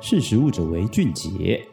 识食物者为俊杰。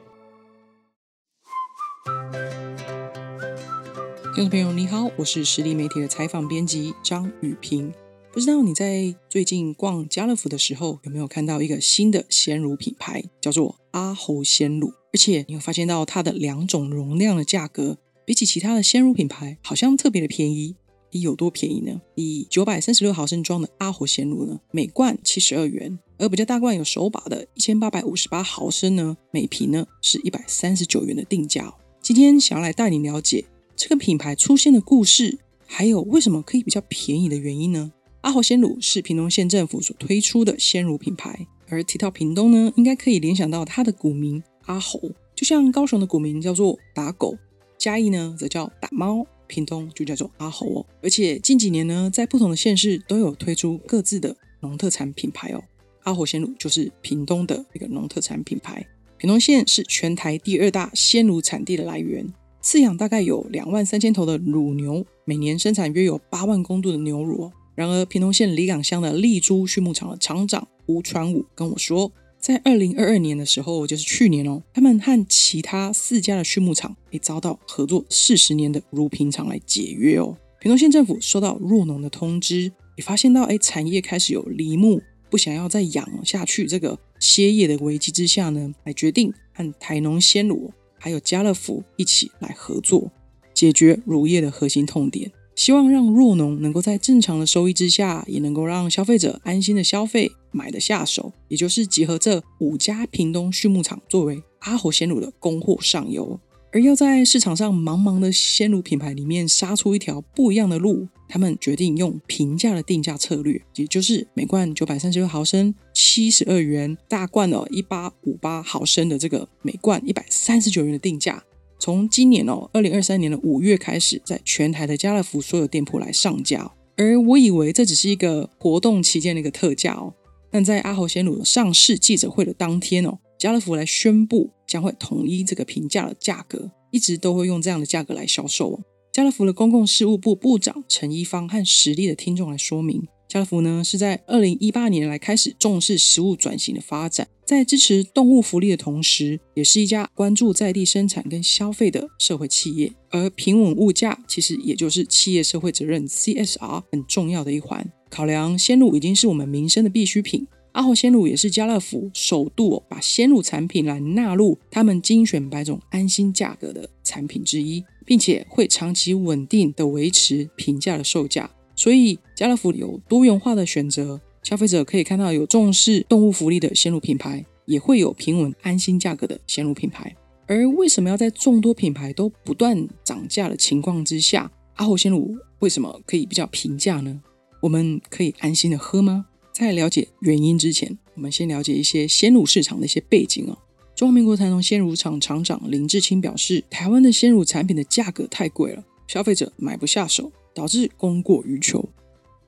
听众朋友，你好，我是实力媒体的采访编辑张雨萍。不知道你在最近逛家乐福的时候，有没有看到一个新的鲜乳品牌，叫做阿猴鲜乳？而且你有发现到它的两种容量的价格，比起其他的鲜乳品牌，好像特别的便宜。有多便宜呢？以九百三十六毫升装的阿猴鲜乳呢，每罐七十二元；而比较大罐有手把的一千八百五十八毫升呢，每瓶呢是一百三十九元的定价哦。今天想要来带你了解。这个品牌出现的故事，还有为什么可以比较便宜的原因呢？阿猴鲜乳是屏东县政府所推出的鲜乳品牌，而提到屏东呢，应该可以联想到它的古名阿猴，就像高雄的古名叫做打狗，嘉义呢则叫打猫，屏东就叫做阿猴哦。而且近几年呢，在不同的县市都有推出各自的农特产品牌哦。阿猴鲜乳就是屏东的一个农特产品牌，屏东县是全台第二大鲜乳产地的来源。饲养大概有两万三千头的乳牛，每年生产约有八万公吨的牛乳哦。然而，屏东县里港乡的丽珠畜牧场的厂长吴传武跟我说，在二零二二年的时候，就是去年哦，他们和其他四家的畜牧场也遭到合作四十年的乳品厂来解约哦。屏东县政府收到弱农的通知，也发现到哎，产业开始有离牧，不想要再养下去这个歇业的危机之下呢，来决定和台农鲜乳。还有家乐福一起来合作，解决乳业的核心痛点，希望让弱农能够在正常的收益之下，也能够让消费者安心的消费，买的下手。也就是集合这五家屏东畜牧场作为阿猴鲜乳的供货上游，而要在市场上茫茫的鲜乳品牌里面杀出一条不一样的路，他们决定用平价的定价策略，也就是每罐九百三十六毫升。七十二元大罐哦，一八五八毫升的这个每罐一百三十九元的定价，从今年哦，二零二三年的五月开始，在全台的家乐福所有店铺来上架。而我以为这只是一个活动期间的一个特价哦，但在阿猴鲜乳上市记者会的当天哦，家乐福来宣布将会统一这个平价的价格，一直都会用这样的价格来销售哦。家乐福的公共事务部部长陈一方和实力的听众来说明。家乐福呢是在二零一八年来开始重视食物转型的发展，在支持动物福利的同时，也是一家关注在地生产跟消费的社会企业。而平稳物价其实也就是企业社会责任 CSR 很重要的一环。考量鲜乳已经是我们民生的必需品，阿猴鲜乳也是家乐福首度把鲜乳产品来纳入他们精选百种安心价格的产品之一，并且会长期稳定的维持平价的售价。所以，家乐福有多元化的选择，消费者可以看到有重视动物福利的鲜乳品牌，也会有平稳安心价格的鲜乳品牌。而为什么要在众多品牌都不断涨价的情况之下，阿猴鲜乳为什么可以比较平价呢？我们可以安心的喝吗？在了解原因之前，我们先了解一些鲜乳市场的一些背景哦。中华民国台农鲜乳厂厂长林志清表示，台湾的鲜乳产品的价格太贵了，消费者买不下手。导致供过于求，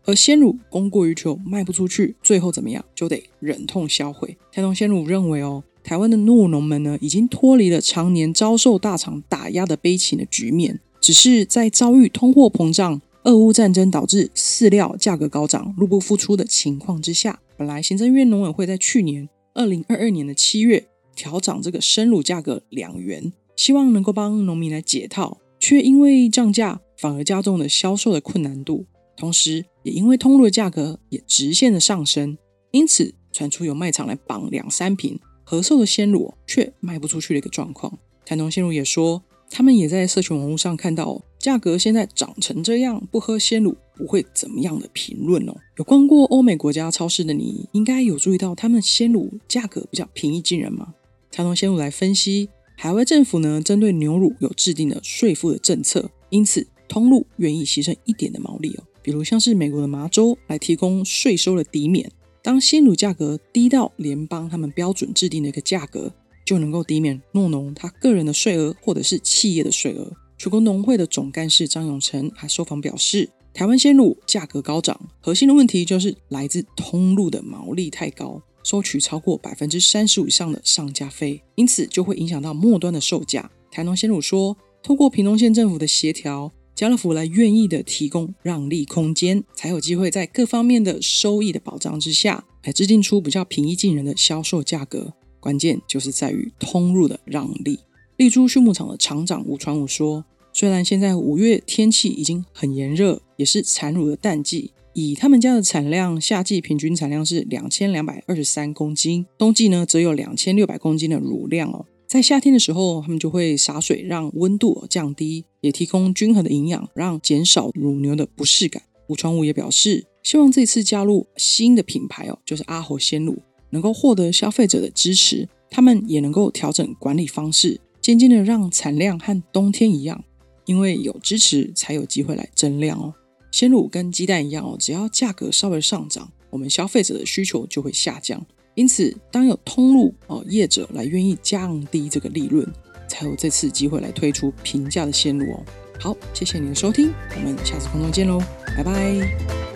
而鲜乳供过于求卖不出去，最后怎么样就得忍痛销毁。台农鲜乳认为哦，台湾的酪农们呢，已经脱离了常年遭受大厂打压的悲情的局面，只是在遭遇通货膨胀、俄乌战争导致饲料价格高涨、入不敷出的情况之下，本来行政院农委会在去年二零二二年的七月调涨这个生乳价格两元，希望能够帮农民来解套，却因为涨价。反而加重了销售的困难度，同时也因为通路的价格也直线的上升，因此传出有卖场来绑两三瓶合售的鲜乳，却卖不出去的一个状况。台农鲜乳也说，他们也在社群网络上看到价格现在涨成这样，不喝鲜乳不会怎么样的评论哦。有逛过欧美国家超市的你，应该有注意到他们鲜乳价格比较平易近人吗？台农鲜乳来分析，海外政府呢针对牛乳有制定的税负的政策，因此。通路愿意牺牲一点的毛利哦，比如像是美国的麻州来提供税收的抵免，当鲜乳价格低到联邦他们标准制定的一个价格，就能够抵免诺农他个人的税额或者是企业的税额。全国农会的总干事张永成还受访表示，台湾鲜乳价格高涨，核心的问题就是来自通路的毛利太高，收取超过百分之三十五以上的上架费，因此就会影响到末端的售价。台农鲜乳说，通过屏东县政府的协调。家乐福来愿意的提供让利空间，才有机会在各方面的收益的保障之下，来制定出比较平易近人的销售价格。关键就是在于通路的让利。丽珠畜牧场的厂长吴传武说：“虽然现在五月天气已经很炎热，也是产乳的淡季，以他们家的产量，夏季平均产量是两千两百二十三公斤，冬季呢则有两千六百公斤的乳量哦。在夏天的时候，他们就会洒水让温度降低，也提供均衡的营养，让减少乳牛的不适感。”吴传武也表示，希望这次加入新的品牌哦，就是阿猴鲜乳，能够获得消费者的支持，他们也能够调整管理方式。渐渐的让产量和冬天一样，因为有支持才有机会来增量哦。鲜乳跟鸡蛋一样哦，只要价格稍微上涨，我们消费者的需求就会下降。因此，当有通路哦业者来愿意降低这个利润，才有这次机会来推出平价的鲜乳哦。好，谢谢你的收听，我们下次空中见喽，拜拜。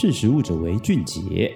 识时务者为俊杰。